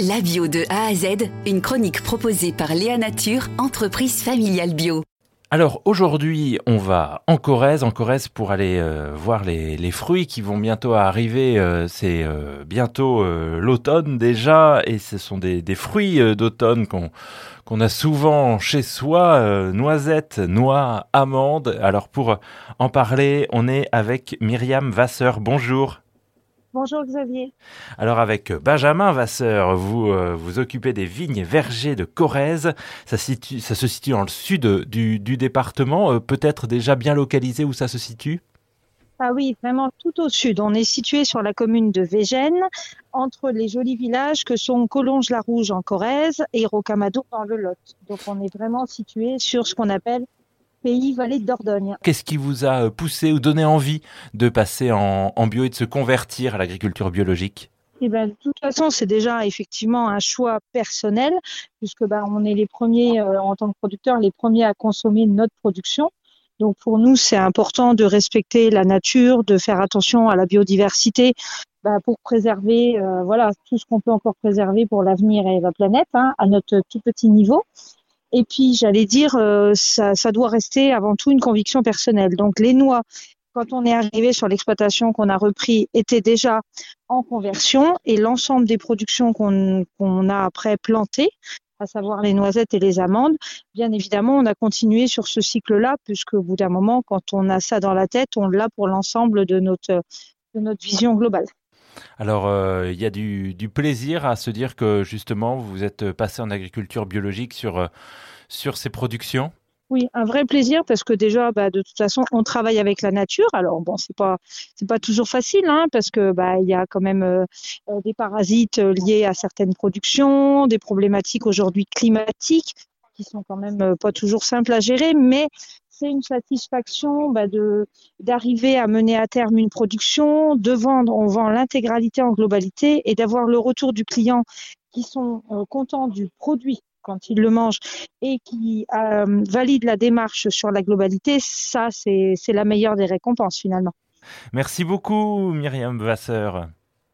La bio de A à Z, une chronique proposée par Léa Nature, entreprise familiale bio. Alors aujourd'hui, on va en Corrèze, en Corrèze pour aller euh, voir les, fruits qui vont bientôt arriver. Euh, c'est euh, bientôt l'automne déjà, et ce sont des, des fruits d'automne qu'on qu'on a souvent chez soi, noisettes, noix, amandes. Alors pour en parler, on est avec Myriam Vasseur. Bonjour. Bonjour Xavier. Alors avec Benjamin Vasseur, vous euh, vous occupez des vignes vergers de Corrèze. Ça, ça se situe dans le sud du, département, euh, peut-être déjà bien localisé où ça se situe? Ah oui, vraiment tout au sud. On est situé sur la commune de Végène, entre les jolis villages que sont Collonges-la-Rouge en Corrèze et Rocamadour dans le Lot. Donc on est vraiment situé sur ce qu'on appelle pays vallée de Dordogne. Qu'est-ce qui vous a euh, poussé ou donné envie de passer en, bio et de se convertir à l'agriculture biologique? Eh ben, de toute façon, c'est déjà effectivement un choix personnel, puisque ben, on est les premiers, euh, en tant que producteurs, les premiers à consommer notre production. Donc pour nous, c'est important de respecter la nature, de faire attention à la biodiversité, ben, pour préserver, euh, voilà, tout ce qu'on peut encore préserver pour l'avenir et la planète, hein, à notre tout petit niveau. Et puis, j'allais dire, euh, ça, ça doit rester avant tout une conviction personnelle. Donc, les noix, quand on est arrivé sur l'exploitation qu'on a repris, étaient déjà en conversion et l'ensemble des productions qu'on a après plantées, à savoir les noisettes et les amandes, bien évidemment, on a continué sur ce cycle-là, puisque au bout d'un moment, quand on a ça dans la tête, on l'a pour l'ensemble de notre, de notre vision globale. Alors, euh, il y a du, plaisir à se dire que justement, vous êtes passé en agriculture biologique sur, euh, sur ces productions oui, un vrai plaisir parce que déjà, bah, de toute façon, on travaille avec la nature. Alors bon, c'est pas c'est pas toujours facile, hein, parce que bah il y a quand même euh, des parasites liés à certaines productions, des problématiques aujourd'hui climatiques qui sont quand même pas toujours simples à gérer, mais c'est une satisfaction bah, d'arriver à mener à terme une production, de vendre, on vend l'intégralité en globalité et d'avoir le retour du client qui sont euh, contents du produit quand ils le mangent et qui euh, valident la démarche sur la globalité, ça c'est la meilleure des récompenses finalement. Merci beaucoup Myriam Vasseur.